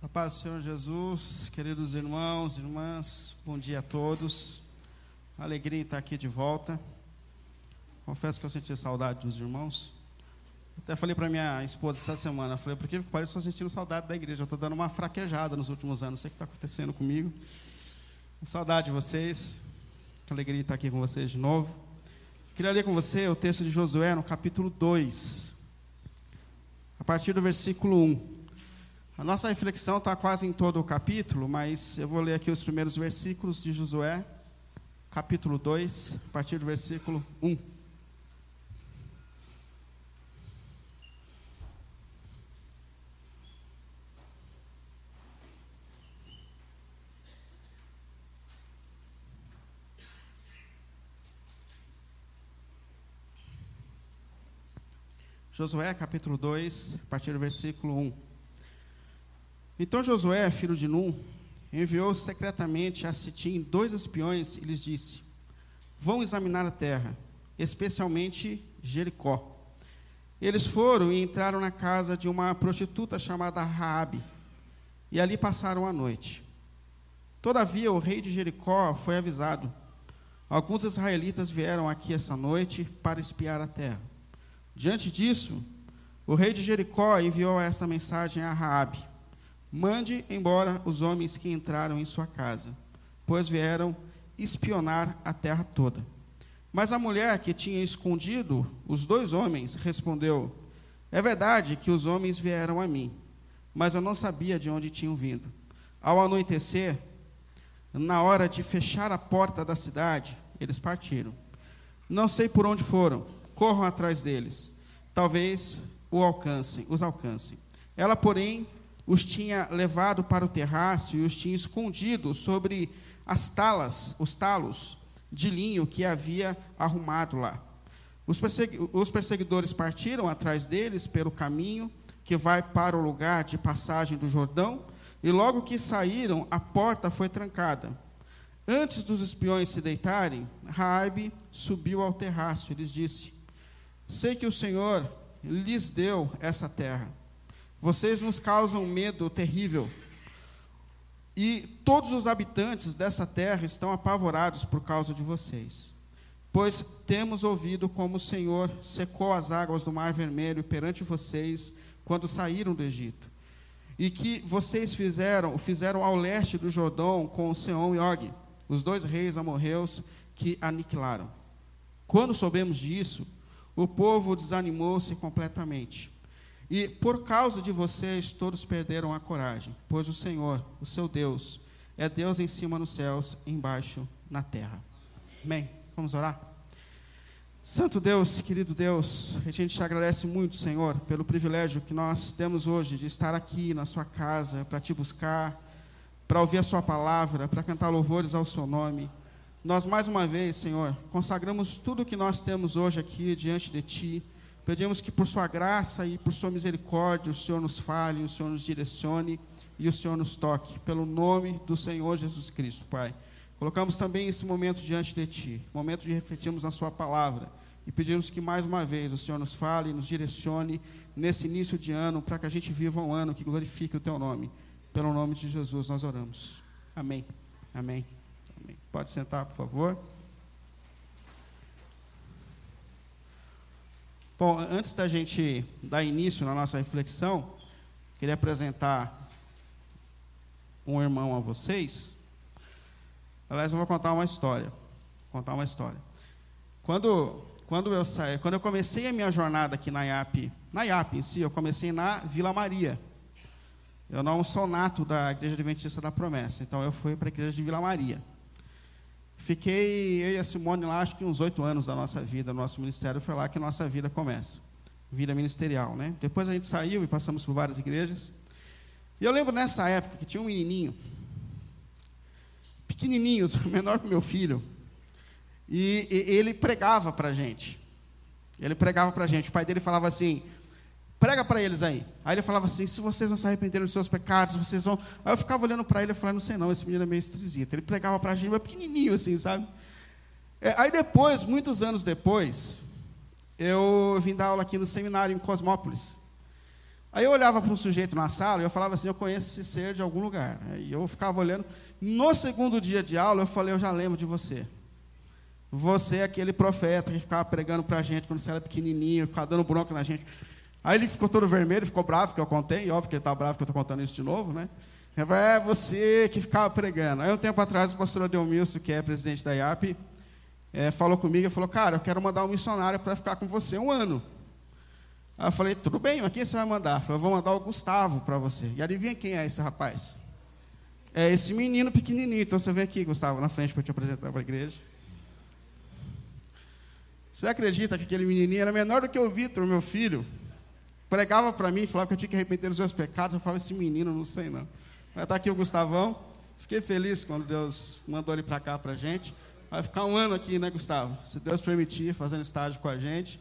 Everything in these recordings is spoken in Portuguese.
A paz do Senhor Jesus, queridos irmãos, irmãs, bom dia a todos. Alegria em estar aqui de volta. Confesso que eu senti saudade dos irmãos. Até falei para minha esposa essa semana, falei, por que parece que estou sentindo saudade da igreja? Estou dando uma fraquejada nos últimos anos, não sei o que está acontecendo comigo. Saudade de vocês, que alegria estar aqui com vocês de novo. Queria ler com você o texto de Josué no capítulo 2, a partir do versículo 1. A nossa reflexão está quase em todo o capítulo, mas eu vou ler aqui os primeiros versículos de Josué, capítulo 2, a partir do versículo 1. Josué capítulo 2, a partir do versículo 1. Então Josué, filho de Num, enviou secretamente a Sitim dois espiões e lhes disse: Vão examinar a terra, especialmente Jericó. Eles foram e entraram na casa de uma prostituta chamada Raabe, e ali passaram a noite. Todavia o rei de Jericó foi avisado. Alguns israelitas vieram aqui essa noite para espiar a terra. Diante disso, o rei de Jericó enviou esta mensagem a Raabe: Mande embora os homens que entraram em sua casa, pois vieram espionar a terra toda. Mas a mulher que tinha escondido os dois homens respondeu: É verdade que os homens vieram a mim, mas eu não sabia de onde tinham vindo. Ao anoitecer, na hora de fechar a porta da cidade, eles partiram. Não sei por onde foram, corram atrás deles. Talvez o alcancem, os alcancem. Ela, porém, os tinha levado para o terraço e os tinha escondido sobre as talas, os talos de linho que havia arrumado lá. Os, os perseguidores partiram atrás deles pelo caminho que vai para o lugar de passagem do Jordão, e logo que saíram, a porta foi trancada. Antes dos espiões se deitarem, Raibe subiu ao terraço e lhes disse: Sei que o Senhor lhes deu essa terra vocês nos causam medo terrível. E todos os habitantes dessa terra estão apavorados por causa de vocês. Pois temos ouvido como o Senhor secou as águas do Mar Vermelho perante vocês quando saíram do Egito. E que vocês fizeram, fizeram ao leste do Jordão com Seom e Og, os dois reis amorreus que aniquilaram. Quando soubemos disso, o povo desanimou-se completamente e por causa de vocês, todos perderam a coragem, pois o Senhor, o seu Deus, é Deus em cima nos céus, embaixo na terra. Amém? Vamos orar? Santo Deus, querido Deus, a gente te agradece muito, Senhor, pelo privilégio que nós temos hoje de estar aqui na Sua casa para te buscar, para ouvir a Sua palavra, para cantar louvores ao Seu nome. Nós, mais uma vez, Senhor, consagramos tudo o que nós temos hoje aqui diante de Ti Pedimos que por Sua graça e por Sua misericórdia o Senhor nos fale, o Senhor nos direcione e o Senhor nos toque, pelo nome do Senhor Jesus Cristo, Pai. Colocamos também esse momento diante de Ti, momento de refletirmos na Sua palavra e pedimos que mais uma vez o Senhor nos fale, nos direcione nesse início de ano, para que a gente viva um ano que glorifique o Teu nome. Pelo nome de Jesus nós oramos. Amém. Amém. Amém. Pode sentar, por favor. Bom, antes da gente dar início na nossa reflexão, queria apresentar um irmão a vocês. Aliás, eu vou contar uma história. Contar uma história. Quando, quando, eu saí, quando eu comecei a minha jornada aqui na IAP, na IAP em si, eu comecei na Vila Maria. Eu não sou nato da Igreja Adventista da Promessa, então eu fui para a Igreja de Vila Maria. Fiquei, eu e a Simone lá, acho que uns oito anos da nossa vida, nosso ministério, foi lá que a nossa vida começa. Vida ministerial, né? Depois a gente saiu e passamos por várias igrejas. E eu lembro nessa época que tinha um menininho, pequenininho, menor que meu filho, e, e ele pregava para a gente. Ele pregava para a gente. O pai dele falava assim: Prega para eles aí. Aí ele falava assim: se vocês não se arrependerem dos seus pecados, vocês vão. Aí eu ficava olhando para ele e falava: não sei não, esse menino é meio estrisito. Ele pregava para a gente, mas pequenininho assim, sabe? É, aí depois, muitos anos depois, eu vim dar aula aqui no seminário em Cosmópolis. Aí eu olhava para um sujeito na sala e eu falava assim: Eu conheço esse ser de algum lugar. E eu ficava olhando. No segundo dia de aula, eu falei: Eu já lembro de você. Você é aquele profeta que ficava pregando para a gente quando você era pequenininho, ficava dando bronca na gente. Aí ele ficou todo vermelho, ficou bravo, que eu contei, óbvio que ele está bravo que eu estou contando isso de novo, né? É você que ficava pregando. Aí um tempo atrás, o pastor Adelmilson, que é presidente da IAP, é, falou comigo e falou, cara, eu quero mandar um missionário para ficar com você um ano. Aí eu falei, tudo bem, mas quem você vai mandar? Eu falei, eu vou mandar o Gustavo para você. E adivinha quem é esse rapaz? É esse menino pequenininho. Então você vem aqui, Gustavo, na frente para te apresentar para a igreja. Você acredita que aquele menininho era menor do que o Vitor, meu filho? Pregava para mim, falava que eu tinha que arrepender dos meus pecados. Eu falava, esse menino, não sei não. Mas está aqui o Gustavão. Fiquei feliz quando Deus mandou ele para cá para a gente. Vai ficar um ano aqui, né, Gustavo? Se Deus permitir, fazendo estágio com a gente.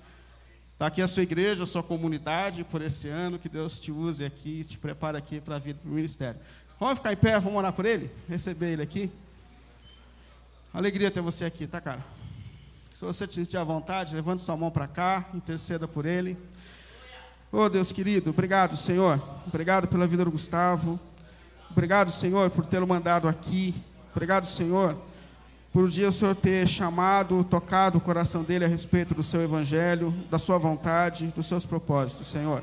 Está aqui a sua igreja, a sua comunidade por esse ano. Que Deus te use aqui, te prepare aqui para a vida, para o ministério. Vamos ficar em pé, vamos orar por ele? Receber ele aqui. Alegria ter você aqui, tá, cara? Se você sentir à vontade, levante sua mão para cá, interceda por ele. Oh, Deus querido, obrigado, Senhor. Obrigado pela vida do Gustavo. Obrigado, Senhor, por tê-lo mandado aqui. Obrigado, Senhor, por um dia o Senhor ter chamado, tocado o coração dele a respeito do seu evangelho, da sua vontade, dos seus propósitos, Senhor.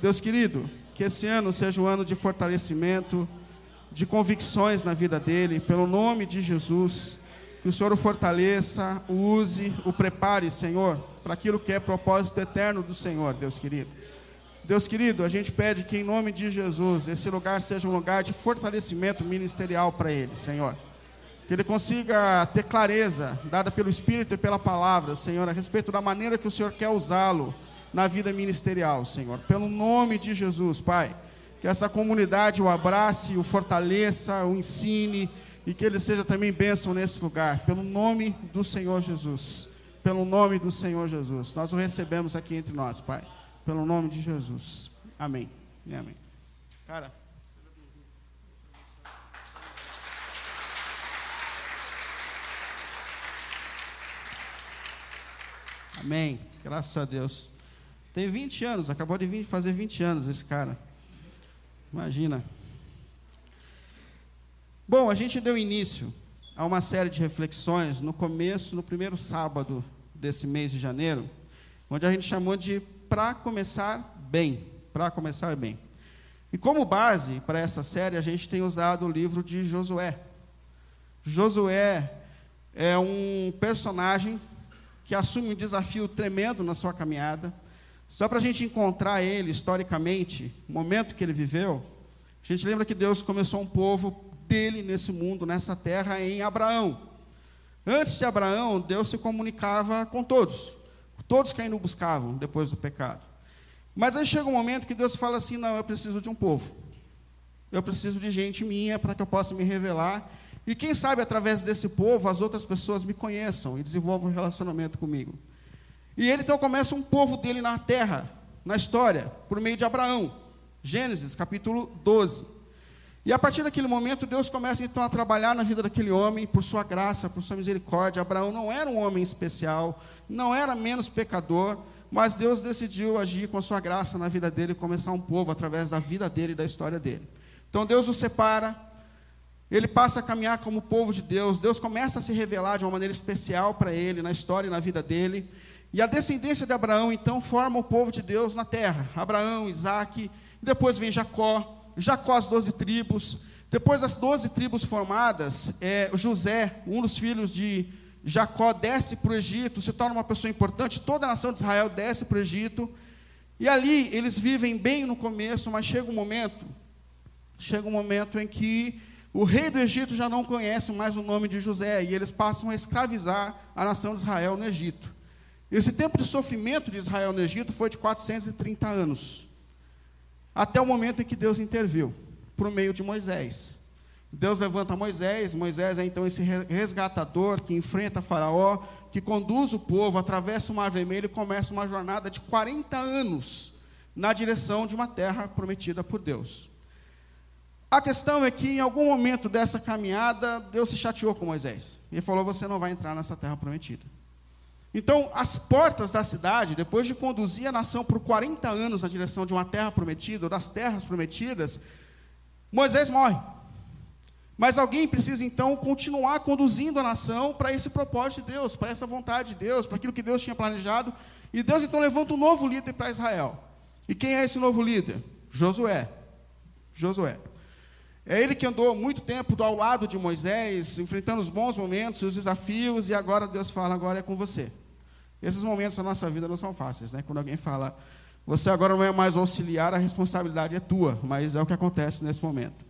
Deus querido, que esse ano seja um ano de fortalecimento, de convicções na vida dele, pelo nome de Jesus. Que o Senhor o fortaleça, o use, o prepare, Senhor, para aquilo que é propósito eterno do Senhor, Deus querido. Deus querido, a gente pede que em nome de Jesus esse lugar seja um lugar de fortalecimento ministerial para ele, Senhor. Que ele consiga ter clareza, dada pelo Espírito e pela palavra, Senhor, a respeito da maneira que o Senhor quer usá-lo na vida ministerial, Senhor. Pelo nome de Jesus, Pai. Que essa comunidade o abrace, o fortaleça, o ensine e que ele seja também bênção nesse lugar, pelo nome do Senhor Jesus. Pelo nome do Senhor Jesus. Nós o recebemos aqui entre nós, Pai. Pelo nome de Jesus. Amém. E amém. Cara. Amém. Graças a Deus. Tem 20 anos, acabou de fazer 20 anos esse cara. Imagina. Bom, a gente deu início a uma série de reflexões no começo, no primeiro sábado desse mês de janeiro, onde a gente chamou de Para Começar Bem. Para Começar Bem. E como base para essa série, a gente tem usado o livro de Josué. Josué é um personagem que assume um desafio tremendo na sua caminhada. Só para a gente encontrar ele historicamente, o momento que ele viveu, a gente lembra que Deus começou um povo dele nesse mundo, nessa terra, em Abraão. Antes de Abraão, Deus se comunicava com todos. Todos que ainda o buscavam depois do pecado. Mas aí chega um momento que Deus fala assim: não, eu preciso de um povo. Eu preciso de gente minha para que eu possa me revelar. E quem sabe através desse povo as outras pessoas me conheçam e desenvolvam um relacionamento comigo. E ele então começa um povo dele na terra, na história, por meio de Abraão. Gênesis capítulo 12. E a partir daquele momento, Deus começa então a trabalhar na vida daquele homem, por sua graça, por sua misericórdia. Abraão não era um homem especial, não era menos pecador, mas Deus decidiu agir com a sua graça na vida dele e começar um povo através da vida dele e da história dele. Então Deus o separa, ele passa a caminhar como povo de Deus, Deus começa a se revelar de uma maneira especial para ele, na história e na vida dele. E a descendência de Abraão então forma o povo de Deus na terra. Abraão, Isaac, e depois vem Jacó, Jacó as doze tribos. Depois das doze tribos formadas, é, José, um dos filhos de Jacó, desce para o Egito, se torna uma pessoa importante. Toda a nação de Israel desce para o Egito. E ali eles vivem bem no começo, mas chega um momento, chega um momento em que o rei do Egito já não conhece mais o nome de José e eles passam a escravizar a nação de Israel no Egito. Esse tempo de sofrimento de Israel no Egito foi de 430 anos até o momento em que Deus interviu, por meio de Moisés. Deus levanta Moisés, Moisés é então esse resgatador que enfrenta Faraó, que conduz o povo, atravessa o Mar Vermelho e começa uma jornada de 40 anos na direção de uma terra prometida por Deus. A questão é que em algum momento dessa caminhada, Deus se chateou com Moisés. E falou: Você não vai entrar nessa terra prometida. Então, as portas da cidade, depois de conduzir a nação por 40 anos na direção de uma terra prometida, ou das terras prometidas, Moisés morre. Mas alguém precisa então continuar conduzindo a nação para esse propósito de Deus, para essa vontade de Deus, para aquilo que Deus tinha planejado. E Deus então levanta um novo líder para Israel. E quem é esse novo líder? Josué. Josué. É ele que andou muito tempo ao lado de Moisés, enfrentando os bons momentos, os desafios, e agora Deus fala: agora é com você. Esses momentos da nossa vida não são fáceis, né? Quando alguém fala, você agora não é mais auxiliar, a responsabilidade é tua, mas é o que acontece nesse momento.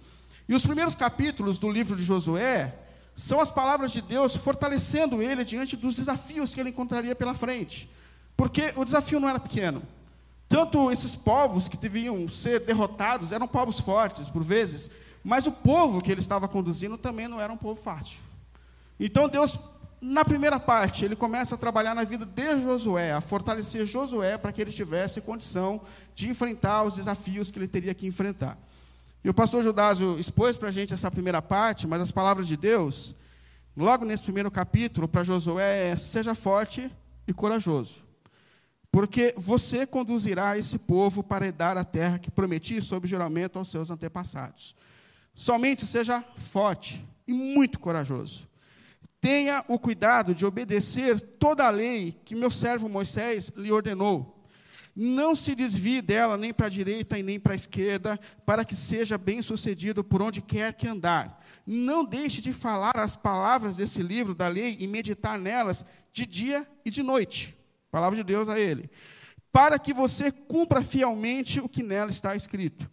E os primeiros capítulos do livro de Josué são as palavras de Deus fortalecendo ele diante dos desafios que ele encontraria pela frente. Porque o desafio não era pequeno. Tanto esses povos que deviam ser derrotados eram povos fortes, por vezes, mas o povo que ele estava conduzindo também não era um povo fácil. Então Deus, na primeira parte, ele começa a trabalhar na vida de Josué, a fortalecer Josué para que ele tivesse condição de enfrentar os desafios que ele teria que enfrentar. E o pastor Judásio expôs para a gente essa primeira parte, mas as palavras de Deus, logo nesse primeiro capítulo, para Josué é: seja forte e corajoso, porque você conduzirá esse povo para herdar a terra que prometi sob juramento aos seus antepassados. Somente seja forte e muito corajoso. Tenha o cuidado de obedecer toda a lei que meu servo Moisés lhe ordenou não se desvie dela nem para a direita e nem para a esquerda, para que seja bem sucedido por onde quer que andar. Não deixe de falar as palavras desse livro da lei e meditar nelas de dia e de noite. Palavra de Deus a ele. Para que você cumpra fielmente o que nela está escrito.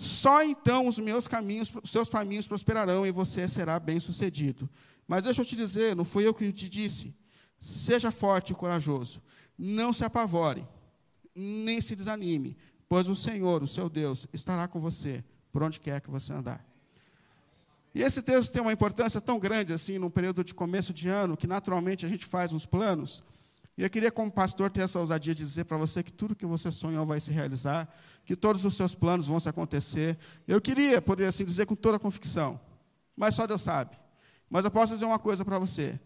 Só então os meus caminhos, os seus caminhos prosperarão e você será bem sucedido. Mas deixa eu te dizer, não fui eu que te disse. Seja forte e corajoso. Não se apavore nem se desanime, pois o Senhor, o seu Deus, estará com você por onde quer que você andar. E esse texto tem uma importância tão grande assim, num período de começo de ano, que naturalmente a gente faz uns planos. E eu queria, como pastor, ter essa ousadia de dizer para você que tudo que você sonhou vai se realizar, que todos os seus planos vão se acontecer. Eu queria poder assim dizer com toda a convicção, mas só Deus sabe. Mas eu posso dizer uma coisa para você: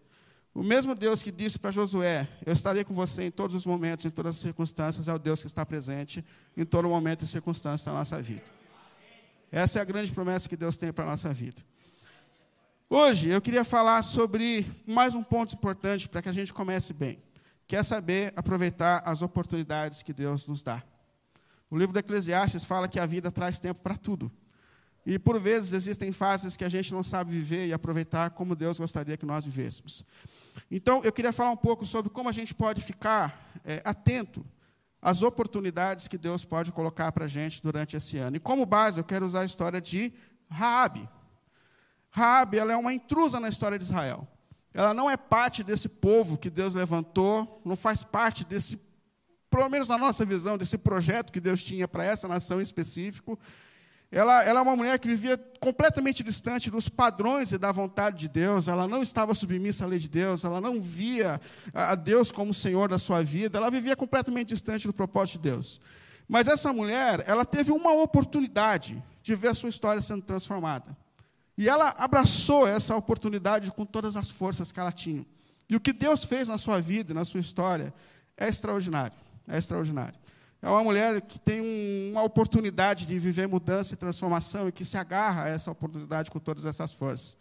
o mesmo Deus que disse para Josué: Eu estarei com você em todos os momentos, em todas as circunstâncias, é o Deus que está presente em todo momento e circunstância da nossa vida. Essa é a grande promessa que Deus tem para a nossa vida. Hoje eu queria falar sobre mais um ponto importante para que a gente comece bem, que é saber aproveitar as oportunidades que Deus nos dá. O livro do Eclesiastes fala que a vida traz tempo para tudo. E por vezes existem fases que a gente não sabe viver e aproveitar como Deus gostaria que nós vivêssemos. Então, eu queria falar um pouco sobre como a gente pode ficar é, atento às oportunidades que Deus pode colocar para a gente durante esse ano. E como base, eu quero usar a história de Raabe. Raabe, ela é uma intrusa na história de Israel. Ela não é parte desse povo que Deus levantou, não faz parte desse, pelo menos na nossa visão, desse projeto que Deus tinha para essa nação em específico. Ela, ela é uma mulher que vivia completamente distante dos padrões e da vontade de Deus, ela não estava submissa à lei de Deus, ela não via a Deus como Senhor da sua vida, ela vivia completamente distante do propósito de Deus. Mas essa mulher, ela teve uma oportunidade de ver a sua história sendo transformada. E ela abraçou essa oportunidade com todas as forças que ela tinha. E o que Deus fez na sua vida, na sua história, é extraordinário. É extraordinário. É uma mulher que tem uma oportunidade de viver mudança e transformação e que se agarra a essa oportunidade com todas essas forças.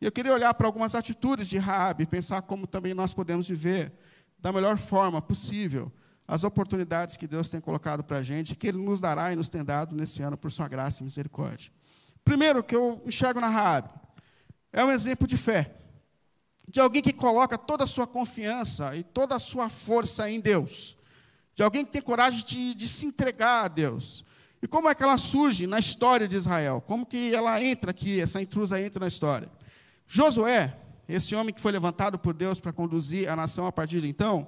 E eu queria olhar para algumas atitudes de Raab e pensar como também nós podemos viver da melhor forma possível as oportunidades que Deus tem colocado para a gente, que Ele nos dará e nos tem dado nesse ano por Sua graça e misericórdia. Primeiro que eu enxergo na Raab é um exemplo de fé, de alguém que coloca toda a sua confiança e toda a sua força em Deus de alguém que tem coragem de, de, se entregar a Deus. E como é que ela surge na história de Israel? Como que ela entra aqui, essa intrusa entra na história? Josué, esse homem que foi levantado por Deus para conduzir a nação a partir de então,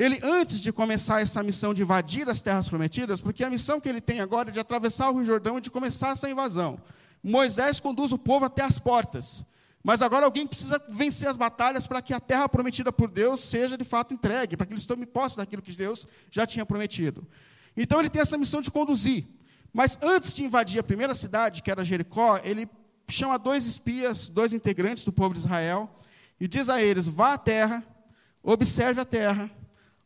ele, antes de começar essa missão de invadir as terras prometidas, porque a missão que ele tem agora é de atravessar o Rio Jordão e de começar essa invasão, Moisés conduz o povo até as portas. Mas agora alguém precisa vencer as batalhas para que a terra prometida por Deus seja de fato entregue, para que eles tomem posse daquilo que Deus já tinha prometido. Então ele tem essa missão de conduzir. Mas antes de invadir a primeira cidade, que era Jericó, ele chama dois espias, dois integrantes do povo de Israel, e diz a eles: vá à terra, observe a terra,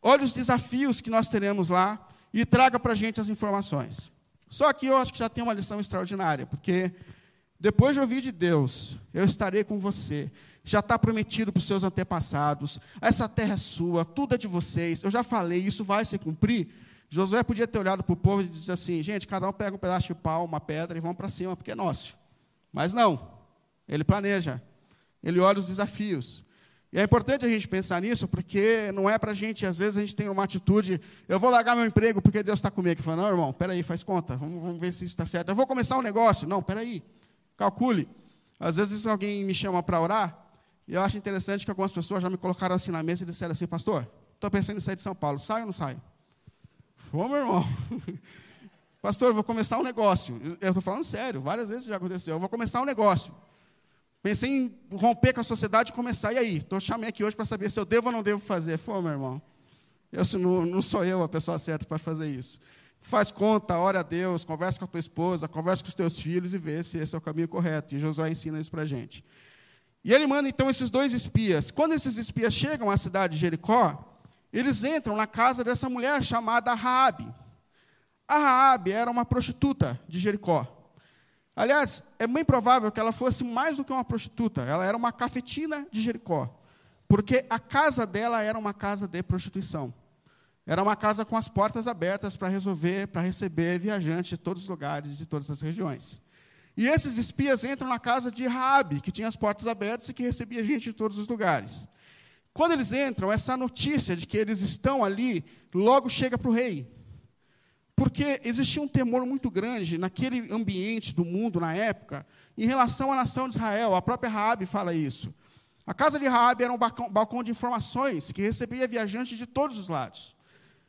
olhe os desafios que nós teremos lá e traga para a gente as informações. Só que eu acho que já tem uma lição extraordinária, porque depois de ouvir de Deus, eu estarei com você. Já está prometido para os seus antepassados. Essa terra é sua, tudo é de vocês. Eu já falei, isso vai se cumprir. Josué podia ter olhado para o povo e dito assim: gente, cada um pega um pedaço de pau, uma pedra e vão para cima, porque é nosso. Mas não. Ele planeja. Ele olha os desafios. E é importante a gente pensar nisso, porque não é para a gente, às vezes a gente tem uma atitude, eu vou largar meu emprego porque Deus está comigo. Fala, não, irmão, peraí, faz conta, vamos, vamos ver se isso está certo. Eu vou começar um negócio. Não, peraí, calcule. Às vezes alguém me chama para orar, e eu acho interessante que algumas pessoas já me colocaram assim na mesa e disseram assim, pastor, estou pensando em sair de São Paulo, sai ou não sai? Ô, meu irmão, pastor, vou começar um negócio. Eu estou falando sério, várias vezes já aconteceu. Eu vou começar um negócio. Pensei em romper com a sociedade e começar. E aí? Estou chamei aqui hoje para saber se eu devo ou não devo fazer. Pô, meu irmão, eu, não, não sou eu a pessoa certa para fazer isso. Faz conta, ora a Deus, conversa com a tua esposa, conversa com os teus filhos e vê se esse é o caminho correto. E Josué ensina isso para a gente. E ele manda então esses dois espias. Quando esses espias chegam à cidade de Jericó, eles entram na casa dessa mulher chamada Raabe. A Raabe era uma prostituta de Jericó. Aliás, é bem provável que ela fosse mais do que uma prostituta, ela era uma cafetina de Jericó, porque a casa dela era uma casa de prostituição. Era uma casa com as portas abertas para resolver, para receber viajantes de todos os lugares, de todas as regiões. E esses espias entram na casa de Raabe, que tinha as portas abertas e que recebia gente de todos os lugares. Quando eles entram, essa notícia de que eles estão ali logo chega para o rei. Porque existia um temor muito grande naquele ambiente do mundo na época em relação à nação de Israel. A própria Raabe fala isso. A casa de Raabe era um balcão, balcão de informações que recebia viajantes de todos os lados.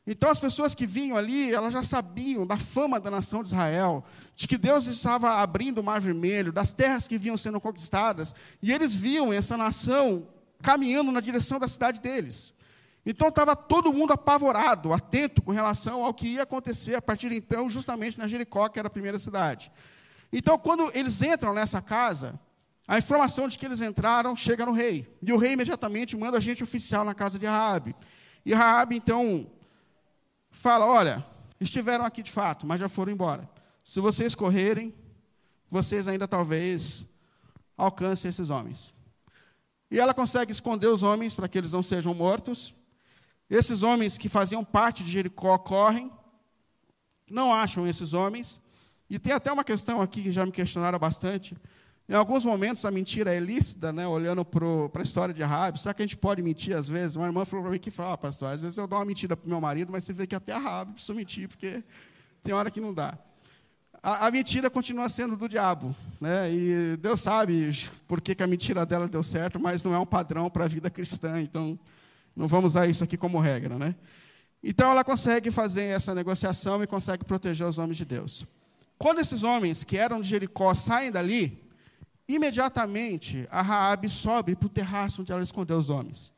Então as pessoas que vinham ali, elas já sabiam da fama da nação de Israel, de que Deus estava abrindo o Mar Vermelho, das terras que vinham sendo conquistadas, e eles viam essa nação caminhando na direção da cidade deles. Então estava todo mundo apavorado, atento com relação ao que ia acontecer a partir de então, justamente na Jericó, que era a primeira cidade. Então, quando eles entram nessa casa, a informação de que eles entraram chega no rei. E o rei imediatamente manda agente oficial na casa de Raabe. E Raabe, então, fala: Olha, estiveram aqui de fato, mas já foram embora. Se vocês correrem, vocês ainda talvez alcancem esses homens. E ela consegue esconder os homens para que eles não sejam mortos. Esses homens que faziam parte de Jericó correm, não acham esses homens. E tem até uma questão aqui que já me questionaram bastante. Em alguns momentos a mentira é lícita, né? olhando para a história de Rabi. Será que a gente pode mentir às vezes? Uma irmã falou para mim que fala, ah, pastor, às vezes eu dou uma mentira para o meu marido, mas você vê que até a Rabi preciso mentir, porque tem hora que não dá. A, a, mentira continua sendo do diabo. Né? E Deus sabe por que, que a mentira dela deu certo, mas não é um padrão para a vida cristã. Então, não vamos usar isso aqui como regra, né? Então ela consegue fazer essa negociação e consegue proteger os homens de Deus. Quando esses homens que eram de Jericó saem dali, imediatamente a Raabe sobe para o terraço onde ela escondeu os homens.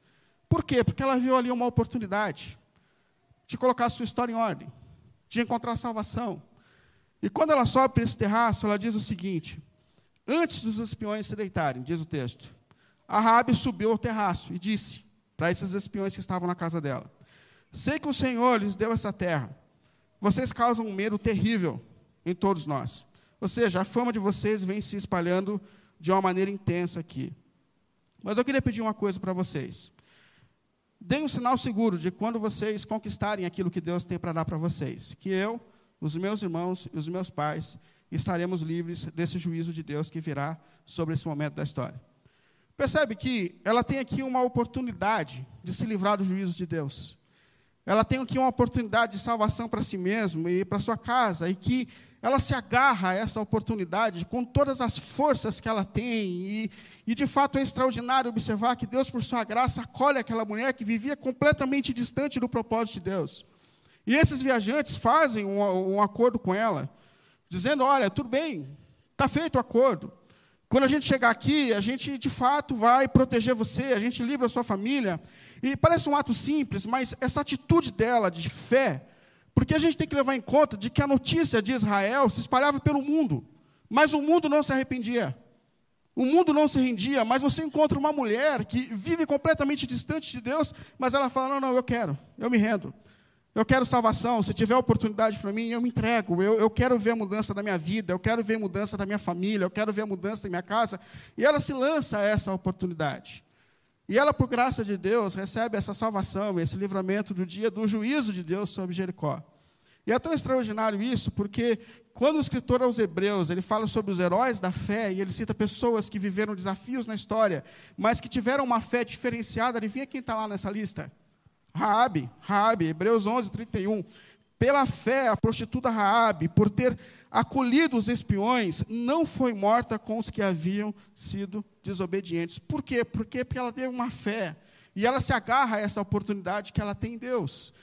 Por quê? Porque ela viu ali uma oportunidade de colocar a sua história em ordem, de encontrar salvação. E quando ela sobe para esse terraço, ela diz o seguinte: Antes dos espiões se deitarem, diz o texto, a Raabe subiu ao terraço e disse: para esses espiões que estavam na casa dela. Sei que o Senhor lhes deu essa terra. Vocês causam um medo terrível em todos nós. Ou seja, a fama de vocês vem se espalhando de uma maneira intensa aqui. Mas eu queria pedir uma coisa para vocês. Deem um sinal seguro de quando vocês conquistarem aquilo que Deus tem para dar para vocês. Que eu, os meus irmãos e os meus pais estaremos livres desse juízo de Deus que virá sobre esse momento da história. Percebe que ela tem aqui uma oportunidade de se livrar do juízo de Deus. Ela tem aqui uma oportunidade de salvação para si mesma e para sua casa, e que ela se agarra a essa oportunidade com todas as forças que ela tem. E, e, de fato é extraordinário observar que Deus, por sua graça, acolhe aquela mulher que vivia completamente distante do propósito de Deus. E esses viajantes fazem um, um acordo com ela, dizendo: Olha, tudo bem, está feito o acordo. Quando a gente chegar aqui, a gente de fato vai proteger você, a gente livra a sua família. E parece um ato simples, mas essa atitude dela de fé, porque a gente tem que levar em conta de que a notícia de Israel se espalhava pelo mundo, mas o mundo não se arrependia. O mundo não se rendia, mas você encontra uma mulher que vive completamente distante de Deus, mas ela fala: Não, não, eu quero, eu me rendo. Eu quero salvação. Se tiver oportunidade para mim, eu me entrego. Eu, eu quero ver a mudança da minha vida, eu quero ver a mudança da minha família, eu quero ver a mudança da minha casa. E ela se lança a essa oportunidade. E ela, por graça de Deus, recebe essa salvação, esse livramento do dia do juízo de Deus sobre Jericó. E é tão extraordinário isso, porque quando o escritor aos Hebreus ele fala sobre os heróis da fé, e ele cita pessoas que viveram desafios na história, mas que tiveram uma fé diferenciada, adivinha quem está lá nessa lista? Raabe, Raabe, Hebreus 11, 31. Pela fé, a prostituta Raabe, por ter acolhido os espiões, não foi morta com os que haviam sido desobedientes. Por quê? Porque, porque ela teve uma fé. E ela se agarra a essa oportunidade que ela tem em Deus.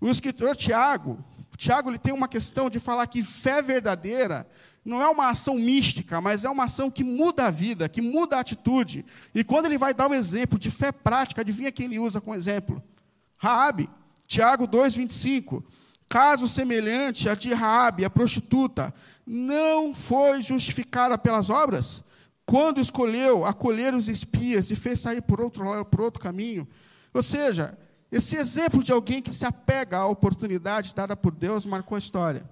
O escritor Tiago, Tiago ele tem uma questão de falar que fé verdadeira não é uma ação mística, mas é uma ação que muda a vida, que muda a atitude. E quando ele vai dar um exemplo de fé prática, adivinha quem ele usa como exemplo? Raabe, Tiago 2:25. Caso semelhante a de Raabe, a prostituta, não foi justificada pelas obras, quando escolheu acolher os espias e fez sair por outro por outro caminho. Ou seja, esse exemplo de alguém que se apega à oportunidade dada por Deus marcou a história.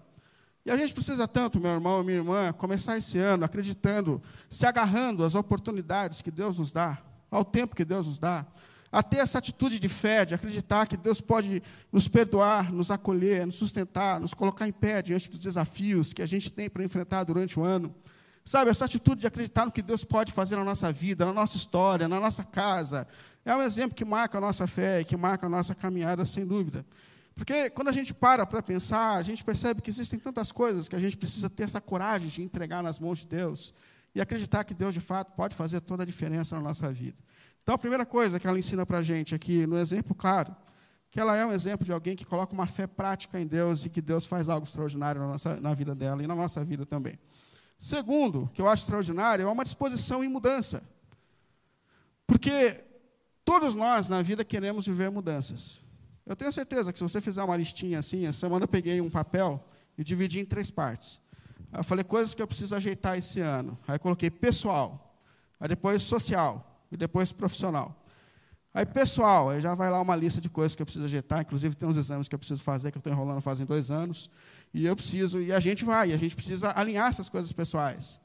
E a gente precisa tanto, meu irmão, minha irmã, começar esse ano acreditando, se agarrando às oportunidades que Deus nos dá, ao tempo que Deus nos dá, a ter essa atitude de fé, de acreditar que Deus pode nos perdoar, nos acolher, nos sustentar, nos colocar em pé diante dos desafios que a gente tem para enfrentar durante o ano. Sabe, essa atitude de acreditar no que Deus pode fazer na nossa vida, na nossa história, na nossa casa, é um exemplo que marca a nossa fé, que marca a nossa caminhada, sem dúvida. Porque quando a gente para para pensar, a gente percebe que existem tantas coisas que a gente precisa ter essa coragem de entregar nas mãos de Deus e acreditar que Deus, de fato, pode fazer toda a diferença na nossa vida. Então, a primeira coisa que ela ensina para a gente aqui, no exemplo claro, que ela é um exemplo de alguém que coloca uma fé prática em Deus e que Deus faz algo extraordinário na, nossa, na vida dela e na nossa vida também. Segundo, que eu acho extraordinário, é uma disposição em mudança. Porque todos nós na vida queremos viver mudanças. Eu tenho certeza que se você fizer uma listinha assim, essa semana eu peguei um papel e dividi em três partes. Eu falei coisas que eu preciso ajeitar esse ano. Aí coloquei pessoal, aí depois social, e depois profissional. Aí, pessoal, aí já vai lá uma lista de coisas que eu preciso ajeitar, inclusive tem uns exames que eu preciso fazer, que eu estou enrolando fazem dois anos, e eu preciso, e a gente vai, a gente precisa alinhar essas coisas pessoais.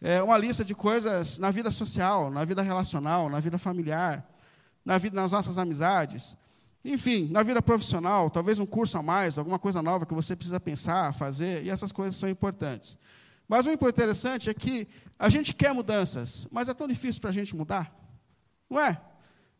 É uma lista de coisas na vida social, na vida relacional, na vida familiar, na vida nas nossas amizades, enfim, na vida profissional, talvez um curso a mais, alguma coisa nova que você precisa pensar, fazer, e essas coisas são importantes. Mas o interessante é que a gente quer mudanças, mas é tão difícil para a gente mudar. Não é?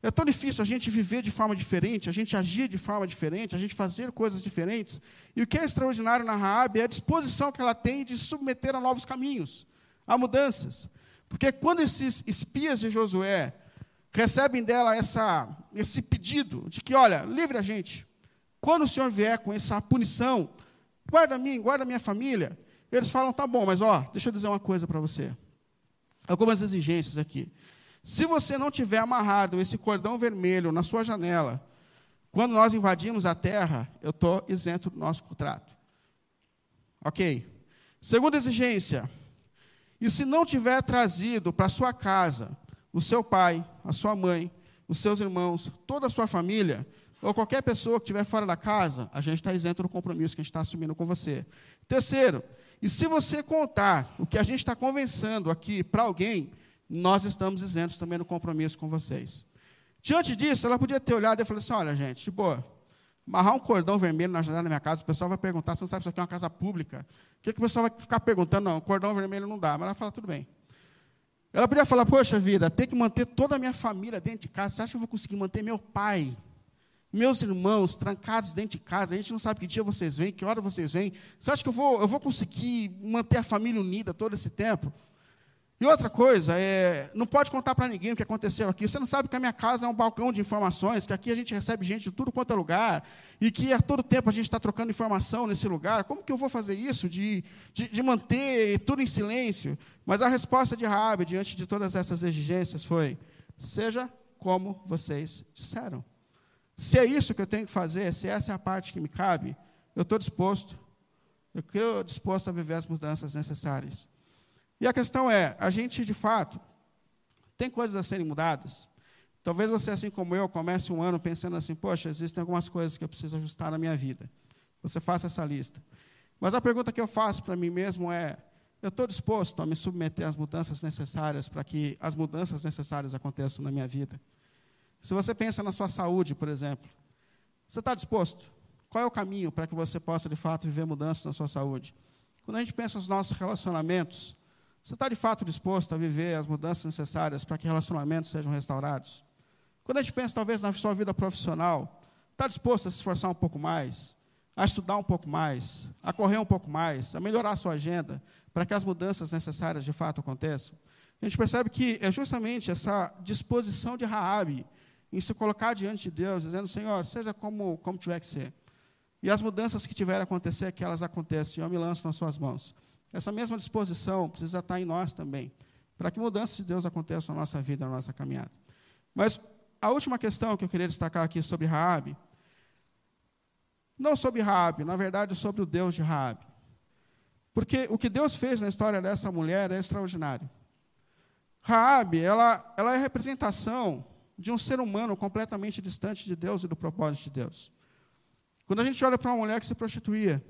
É tão difícil a gente viver de forma diferente, a gente agir de forma diferente, a gente fazer coisas diferentes. E o que é extraordinário na Raab é a disposição que ela tem de submeter a novos caminhos, a mudanças. Porque quando esses espias de Josué recebem dela essa, esse pedido de que, olha, livre a gente. Quando o Senhor vier com essa punição, guarda mim, guarda minha família. Eles falam, tá bom, mas ó, deixa eu dizer uma coisa para você. Algumas exigências aqui. Se você não tiver amarrado esse cordão vermelho na sua janela, quando nós invadimos a terra, eu estou isento do nosso contrato. Ok. Segunda exigência. E se não tiver trazido para sua casa o seu pai, a sua mãe, os seus irmãos, toda a sua família, ou qualquer pessoa que estiver fora da casa, a gente está isento do compromisso que a gente está assumindo com você. Terceiro, e se você contar o que a gente está conversando aqui para alguém, nós estamos isentos também no compromisso com vocês. Diante disso, ela podia ter olhado e falado assim: olha, gente, tipo, amarrar um cordão vermelho na janela da minha casa, o pessoal vai perguntar, você não sabe se isso aqui é uma casa pública. O que, que o pessoal vai ficar perguntando? Não, cordão vermelho não dá. Mas ela fala, tudo bem. Ela podia falar, poxa vida, ter que manter toda a minha família dentro de casa, você acha que eu vou conseguir manter meu pai, meus irmãos trancados dentro de casa, a gente não sabe que dia vocês vêm, que hora vocês vêm. Você acha que eu vou, eu vou conseguir manter a família unida todo esse tempo? E outra coisa, é, não pode contar para ninguém o que aconteceu aqui. Você não sabe que a minha casa é um balcão de informações, que aqui a gente recebe gente de tudo quanto é lugar, e que a todo tempo a gente está trocando informação nesse lugar. Como que eu vou fazer isso, de, de, de manter tudo em silêncio? Mas a resposta de Rabi diante de todas essas exigências foi: seja como vocês disseram. Se é isso que eu tenho que fazer, se essa é a parte que me cabe, eu estou disposto. Eu estou disposto a viver as mudanças necessárias. E a questão é, a gente de fato Tem coisas a serem mudadas? Talvez você, assim como eu, comece um ano pensando assim: poxa, existem algumas coisas que eu preciso ajustar na minha vida. Você faça essa lista. Mas a pergunta que eu faço para mim mesmo é: eu estou disposto a me submeter às mudanças necessárias para que as mudanças necessárias aconteçam na minha vida? Se você pensa na sua saúde, por exemplo, você está disposto? Qual é o caminho para que você possa, de fato, viver mudanças na sua saúde? Quando a gente pensa nos nossos relacionamentos, você está de fato disposto a viver as mudanças necessárias para que relacionamentos sejam restaurados? Quando a gente pensa, talvez, na sua vida profissional, está disposto a se esforçar um pouco mais, a estudar um pouco mais, a correr um pouco mais, a melhorar a sua agenda, para que as mudanças necessárias de fato aconteçam? A gente percebe que é justamente essa disposição de Raabe em se colocar diante de Deus, dizendo: Senhor, seja como, como tiver que ser. E as mudanças que tiverem a acontecer, que elas acontecem, eu me lanço nas suas mãos. Essa mesma disposição precisa estar em nós também, para que mudanças de Deus aconteçam na nossa vida, na nossa caminhada. Mas a última questão que eu queria destacar aqui sobre Raabe, não sobre Raabe, na verdade sobre o Deus de Raabe. Porque o que Deus fez na história dessa mulher é extraordinário. Raabe, ela, ela é a representação de um ser humano completamente distante de Deus e do propósito de Deus. Quando a gente olha para uma mulher que se prostituía,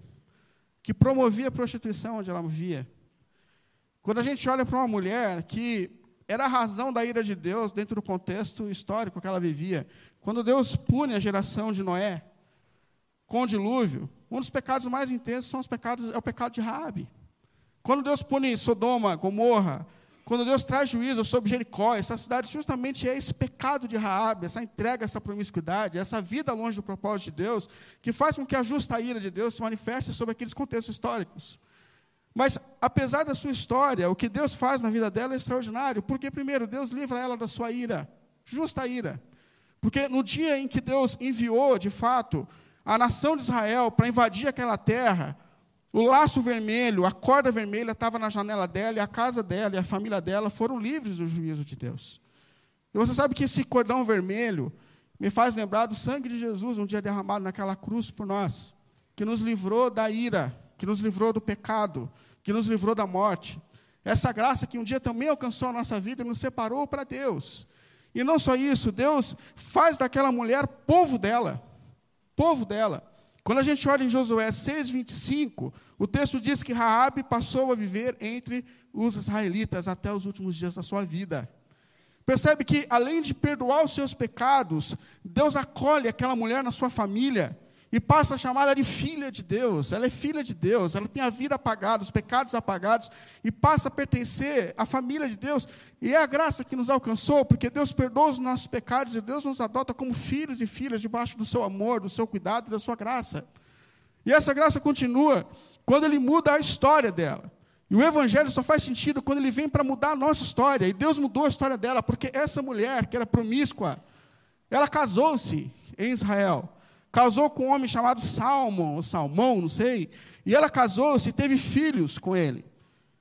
que promovia a prostituição onde ela via, quando a gente olha para uma mulher que era a razão da ira de Deus dentro do contexto histórico que ela vivia, quando Deus pune a geração de Noé com o dilúvio, um dos pecados mais intensos são os pecados é o pecado de Rabi. Quando Deus pune Sodoma, Gomorra, quando Deus traz juízo sobre Jericó, essa cidade justamente é esse pecado de Raabe, essa entrega, essa promiscuidade, essa vida longe do propósito de Deus, que faz com que a justa ira de Deus se manifeste sobre aqueles contextos históricos. Mas, apesar da sua história, o que Deus faz na vida dela é extraordinário, porque, primeiro, Deus livra ela da sua ira, justa ira. Porque no dia em que Deus enviou, de fato, a nação de Israel para invadir aquela terra, o laço vermelho, a corda vermelha estava na janela dela, e a casa dela e a família dela foram livres do juízo de Deus. E você sabe que esse cordão vermelho me faz lembrar do sangue de Jesus um dia derramado naquela cruz por nós, que nos livrou da ira, que nos livrou do pecado, que nos livrou da morte. Essa graça que um dia também alcançou a nossa vida e nos separou para Deus. E não só isso, Deus faz daquela mulher povo dela, povo dela. Quando a gente olha em Josué 6:25, o texto diz que Raabe passou a viver entre os israelitas até os últimos dias da sua vida. Percebe que além de perdoar os seus pecados, Deus acolhe aquela mulher na sua família e passa a chamá-la de filha de Deus. Ela é filha de Deus, ela tem a vida apagada, os pecados apagados, e passa a pertencer à família de Deus. E é a graça que nos alcançou, porque Deus perdoa os nossos pecados e Deus nos adota como filhos e filhas debaixo do seu amor, do seu cuidado e da sua graça. E essa graça continua quando ele muda a história dela. E o evangelho só faz sentido quando ele vem para mudar a nossa história. E Deus mudou a história dela, porque essa mulher, que era promíscua, ela casou-se em Israel casou com um homem chamado Salmão, Salmão, não sei, e ela casou-se e teve filhos com ele.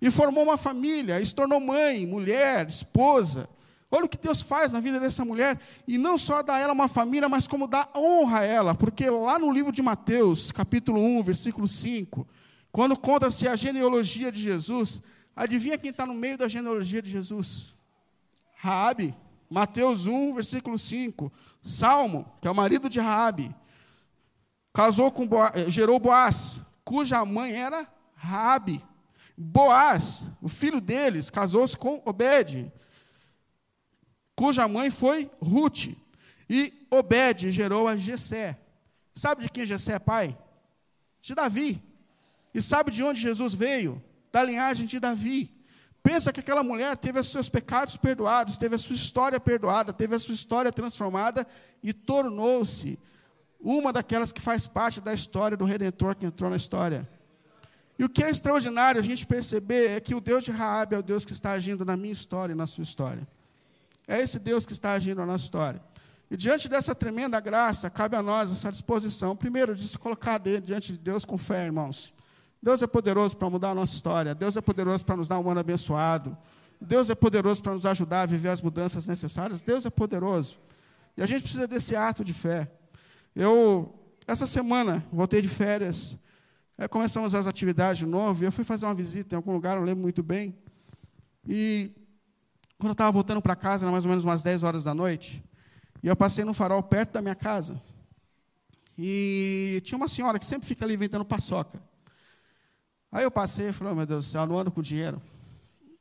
E formou uma família, e se tornou mãe, mulher, esposa. Olha o que Deus faz na vida dessa mulher, e não só dá a ela uma família, mas como dá honra a ela, porque lá no livro de Mateus, capítulo 1, versículo 5, quando conta-se a genealogia de Jesus, adivinha quem está no meio da genealogia de Jesus? Raabe, Mateus 1, versículo 5. Salmo, que é o marido de Raabe, casou com Boaz, eh, gerou Boaz, cuja mãe era Rabi. Boaz, o filho deles, casou-se com Obed, cuja mãe foi Ruth. E Obed gerou a Jessé. Sabe de quem Jessé é pai? De Davi. E sabe de onde Jesus veio? Da linhagem de Davi. Pensa que aquela mulher teve os seus pecados perdoados, teve a sua história perdoada, teve a sua história transformada e tornou-se uma daquelas que faz parte da história do Redentor que entrou na história. E o que é extraordinário a gente perceber é que o Deus de Raabe é o Deus que está agindo na minha história e na sua história. É esse Deus que está agindo na nossa história. E diante dessa tremenda graça, cabe a nós essa disposição, primeiro, de se colocar diante de Deus com fé, irmãos. Deus é poderoso para mudar a nossa história. Deus é poderoso para nos dar um ano abençoado. Deus é poderoso para nos ajudar a viver as mudanças necessárias. Deus é poderoso. E a gente precisa desse ato de fé. Eu, essa semana, voltei de férias, aí começamos as atividades de novo, e eu fui fazer uma visita em algum lugar, não lembro muito bem, e quando eu estava voltando para casa, era mais ou menos umas 10 horas da noite, e eu passei no farol perto da minha casa. E tinha uma senhora que sempre fica ali vendendo paçoca. Aí eu passei e falei, oh, meu Deus do céu, não ando com dinheiro.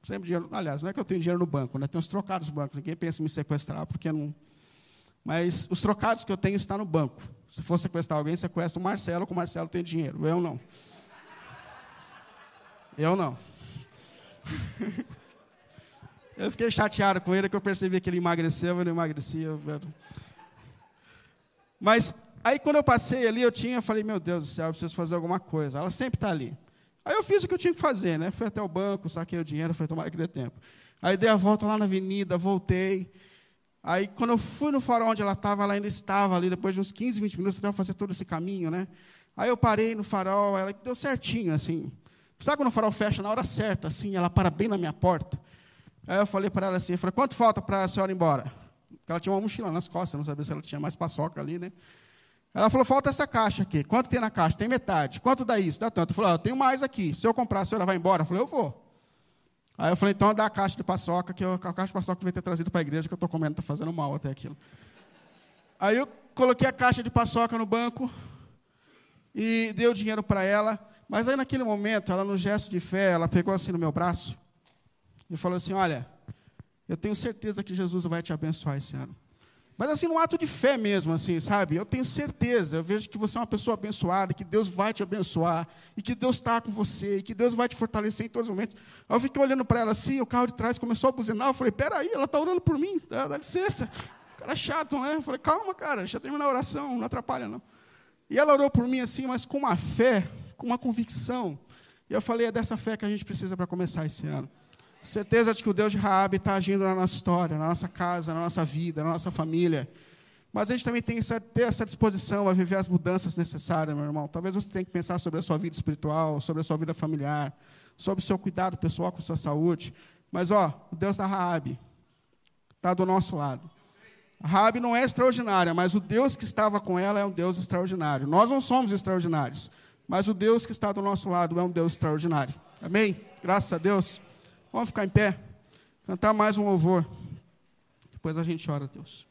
Sempre dinheiro. Aliás, não é que eu tenho dinheiro no banco, né? Tem uns trocados no banco. Ninguém pensa em me sequestrar, porque não. Mas os trocados que eu tenho estão no banco. Se for sequestrar alguém, sequestra o Marcelo, que o Marcelo tem dinheiro. Eu não. Eu não. eu fiquei chateado com ele, que eu percebi que ele emagreceu, ele emagrecia. Mas aí quando eu passei ali, eu tinha, eu falei, meu Deus do céu, eu preciso fazer alguma coisa. Ela sempre está ali. Aí eu fiz o que eu tinha que fazer, né? Fui até o banco, saquei o dinheiro, falei, tomara que dê tempo. Aí dei a volta lá na avenida, voltei. Aí, quando eu fui no farol onde ela estava, ela ainda estava ali, depois de uns 15, 20 minutos, até fazer todo esse caminho, né? Aí eu parei no farol, ela deu certinho, assim. Sabe quando o farol fecha na hora certa, assim, ela para bem na minha porta? Aí eu falei para ela assim, eu falei, quanto falta para a senhora ir embora? Porque ela tinha uma mochila nas costas, não sabia se ela tinha mais paçoca ali, né? Ela falou, falta essa caixa aqui. Quanto tem na caixa? Tem metade. Quanto dá isso? Dá tanto. Eu falei, ah, tenho mais aqui. Se eu comprar, a senhora vai embora? Eu falei, eu vou. Aí eu falei, então dá a caixa de paçoca, que eu, a caixa de paçoca eu ter trazido para a igreja, que eu estou comendo, está fazendo mal até aquilo. Aí eu coloquei a caixa de paçoca no banco e dei o dinheiro para ela. Mas aí naquele momento, ela no gesto de fé, ela pegou assim no meu braço e falou assim, olha, eu tenho certeza que Jesus vai te abençoar esse ano. Mas assim, num ato de fé mesmo, assim, sabe? Eu tenho certeza, eu vejo que você é uma pessoa abençoada, que Deus vai te abençoar, e que Deus está com você, e que Deus vai te fortalecer em todos os momentos. Aí eu fiquei olhando para ela assim, o carro de trás começou a buzinar, eu falei, peraí, ela está orando por mim, dá, dá licença. Cara chato, né? Eu falei, calma, cara, deixa eu terminar a oração, não atrapalha, não. E ela orou por mim assim, mas com uma fé, com uma convicção. E eu falei, é dessa fé que a gente precisa para começar esse ano. Certeza de que o Deus de Raab está agindo na nossa história, na nossa casa, na nossa vida, na nossa família. Mas a gente também tem que ter essa disposição a viver as mudanças necessárias, meu irmão. Talvez você tenha que pensar sobre a sua vida espiritual, sobre a sua vida familiar, sobre o seu cuidado pessoal com a sua saúde. Mas, ó, o Deus da Raab está do nosso lado. A Raab não é extraordinária, mas o Deus que estava com ela é um Deus extraordinário. Nós não somos extraordinários, mas o Deus que está do nosso lado é um Deus extraordinário. Amém? Graças a Deus. Vamos ficar em pé, cantar mais um louvor. Depois a gente ora, Deus.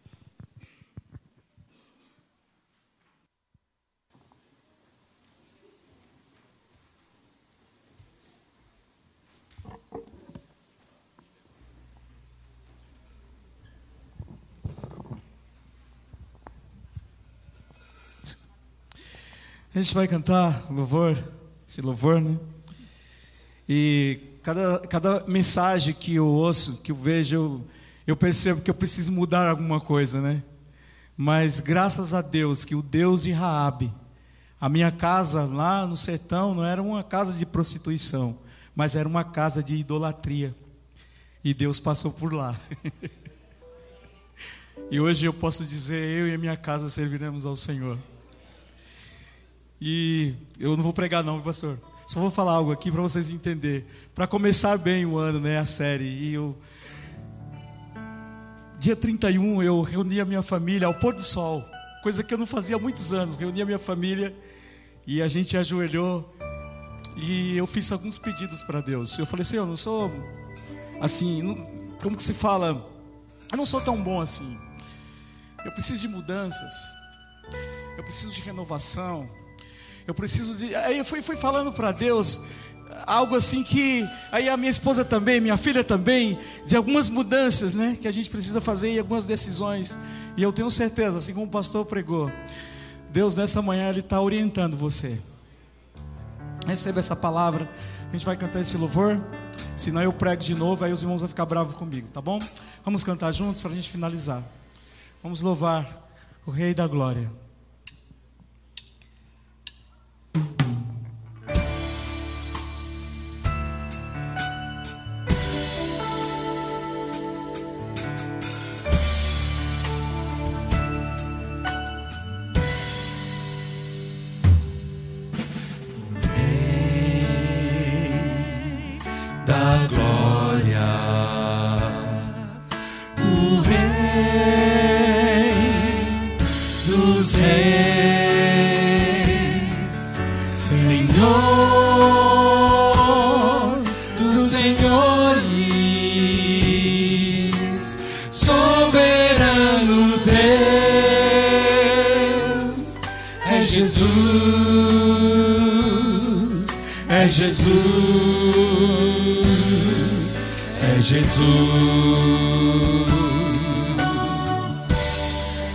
A gente vai cantar louvor, esse louvor, né? E cada, cada mensagem que eu ouço, que eu vejo, eu, percebo que eu preciso mudar alguma coisa, né? Mas graças a Deus que o Deus de Raabe, a minha casa lá no sertão não era uma casa de prostituição, mas era uma casa de idolatria. E Deus passou por lá. e hoje eu posso dizer, eu e a minha casa serviremos ao Senhor. E eu não vou pregar não, pastor. Só vou falar algo aqui para vocês entenderem. Para começar bem o ano, né, a série. E eu Dia 31 eu reuni a minha família ao pôr do sol, coisa que eu não fazia há muitos anos. Reuni a minha família e a gente ajoelhou e eu fiz alguns pedidos para Deus. Eu falei assim, eu não sou assim, não, como que se fala? Eu não sou tão bom assim. Eu preciso de mudanças. Eu preciso de renovação. Eu preciso de. Aí eu fui, fui falando para Deus algo assim que aí a minha esposa também, minha filha também, de algumas mudanças, né, que a gente precisa fazer e algumas decisões. E eu tenho certeza, assim como o pastor pregou, Deus nessa manhã ele está orientando você. Receba essa palavra. A gente vai cantar esse louvor. Senão eu prego de novo, aí os irmãos vão ficar bravos comigo, tá bom? Vamos cantar juntos para a gente finalizar. Vamos louvar o Rei da Glória.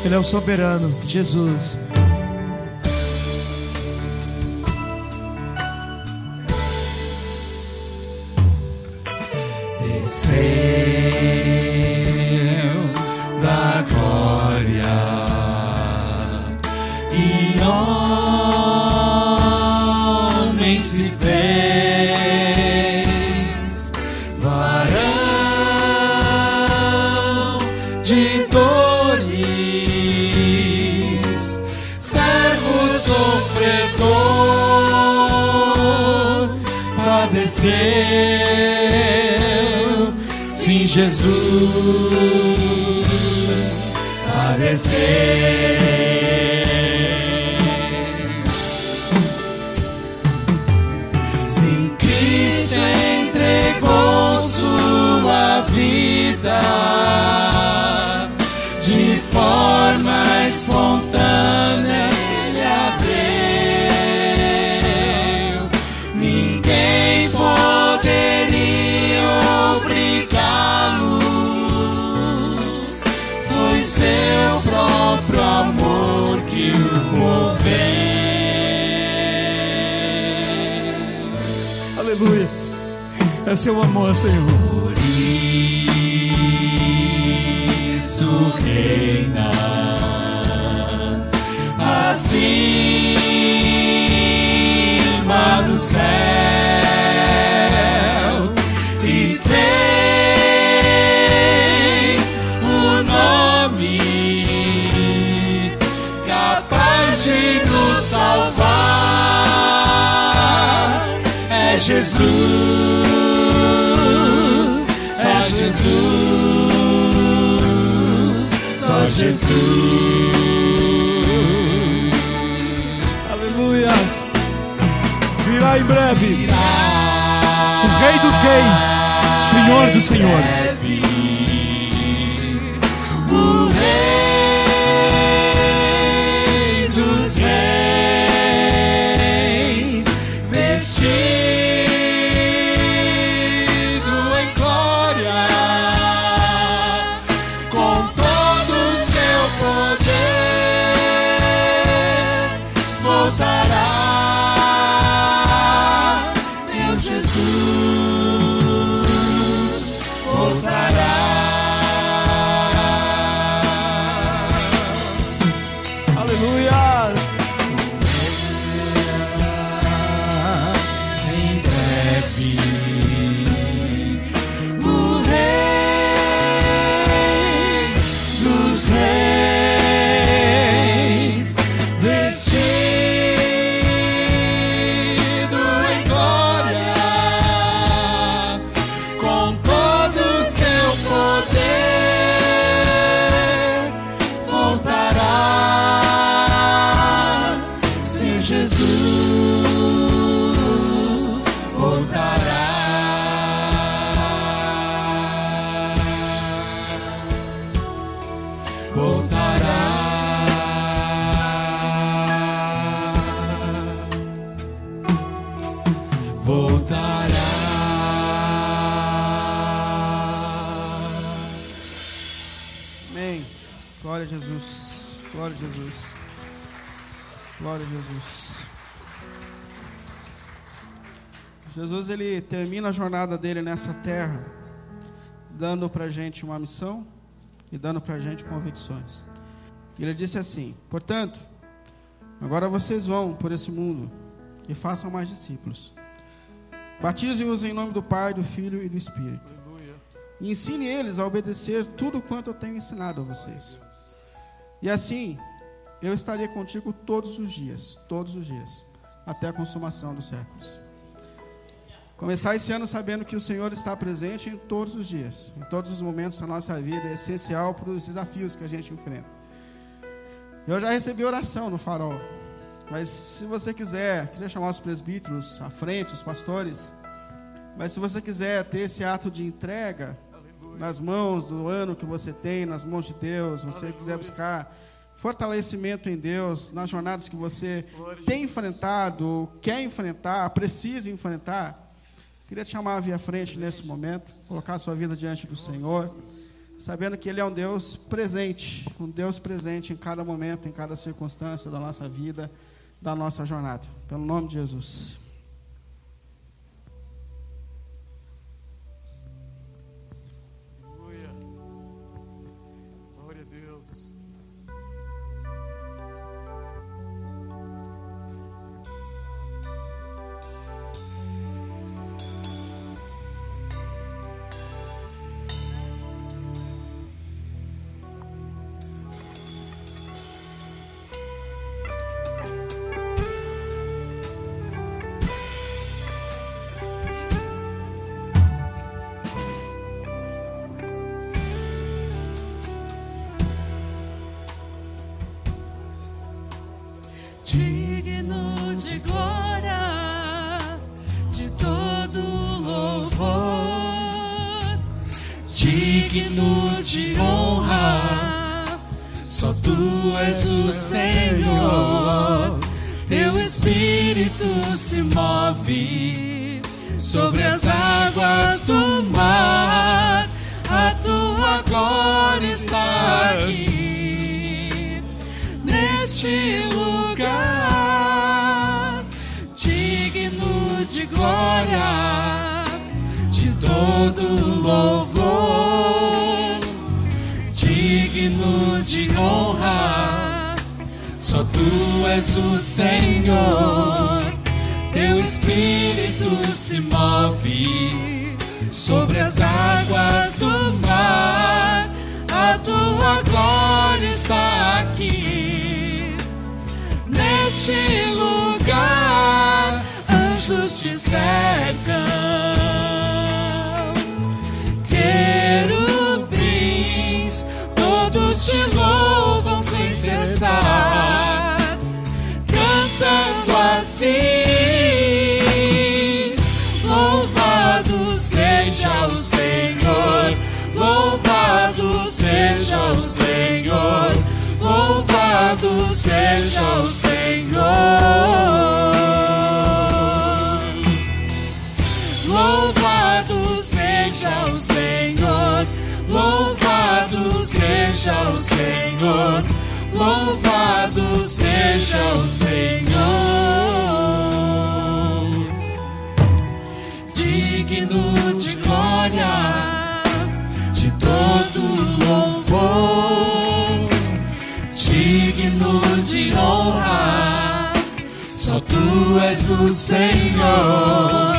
Ele é o soberano, Jesus. Jesus seu amor, Senhor. Senhor dos Senhores. Termina a jornada dele nessa terra, dando para gente uma missão e dando para gente convicções. Ele disse assim: portanto, agora vocês vão por esse mundo e façam mais discípulos. Batizem-os em nome do Pai, do Filho e do Espírito. E ensine eles a obedecer tudo quanto eu tenho ensinado a vocês. E assim, eu estarei contigo todos os dias, todos os dias, até a consumação dos séculos. Começar esse ano sabendo que o Senhor está presente em todos os dias, em todos os momentos da nossa vida, é essencial para os desafios que a gente enfrenta. Eu já recebi oração no farol, mas se você quiser, queria chamar os presbíteros à frente, os pastores, mas se você quiser ter esse ato de entrega nas mãos do ano que você tem, nas mãos de Deus, você quiser buscar fortalecimento em Deus nas jornadas que você tem enfrentado, quer enfrentar, precisa enfrentar Queria te chamar a vir à frente nesse momento, colocar a sua vida diante do Senhor, sabendo que Ele é um Deus presente, um Deus presente em cada momento, em cada circunstância da nossa vida, da nossa jornada. Pelo nome de Jesus. digno de honra. Só tu és o Senhor. Teu espírito se move sobre as águas do mar. A tua glória está aqui neste lugar, digno de glória, de todo louvor. és o Senhor. Teu espírito se move sobre as águas do mar. A tua glória está aqui, neste lugar. Anjos te servem. seja o Senhor. Louvado seja o Senhor. Louvado seja o Senhor. Louvado seja o Senhor. Tu és o Senhor,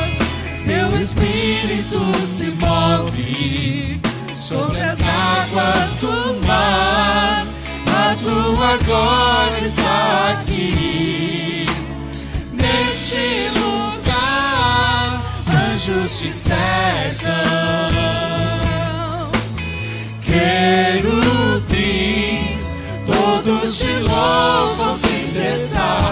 teu espírito se move sobre as águas do mar, a tua glória está aqui. Neste lugar, anjos te cercam, querubins, todos te louvam sem cessar.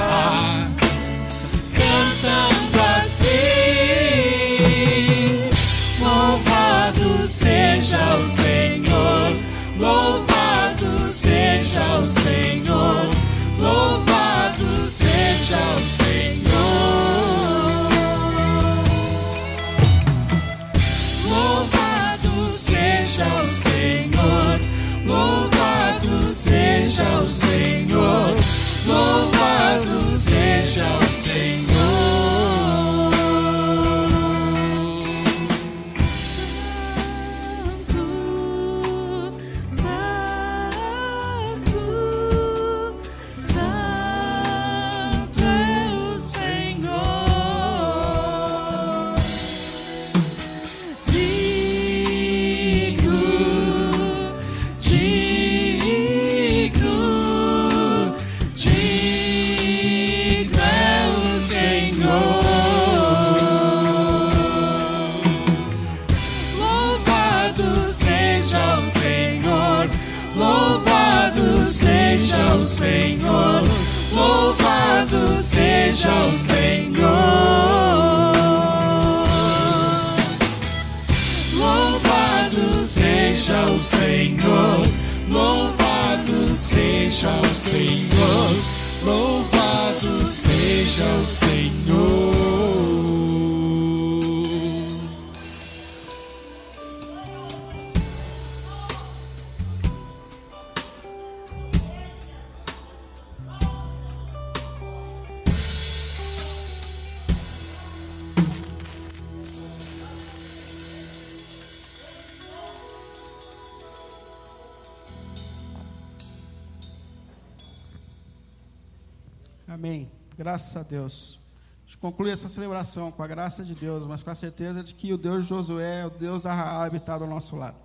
Amém. Graças a Deus. A conclui essa celebração com a graça de Deus, mas com a certeza de que o Deus de Josué, o Deus da Raab está do nosso lado.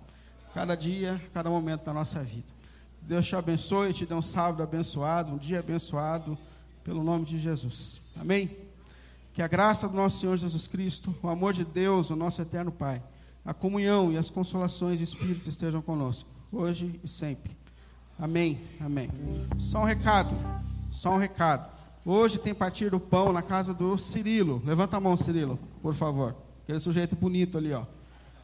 Cada dia, cada momento da nossa vida. Deus te abençoe, te dê um sábado abençoado, um dia abençoado, pelo nome de Jesus. Amém? Que a graça do nosso Senhor Jesus Cristo, o amor de Deus, o nosso eterno Pai, a comunhão e as consolações do Espírito estejam conosco, hoje e sempre. Amém. Amém. Só um recado, só um recado. Hoje tem partido o pão na casa do Cirilo. Levanta a mão, Cirilo, por favor. Aquele sujeito bonito ali, ó.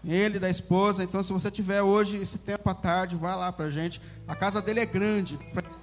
Ele da esposa. Então, se você tiver hoje esse tempo à tarde, vá lá para gente. A casa dele é grande. Thank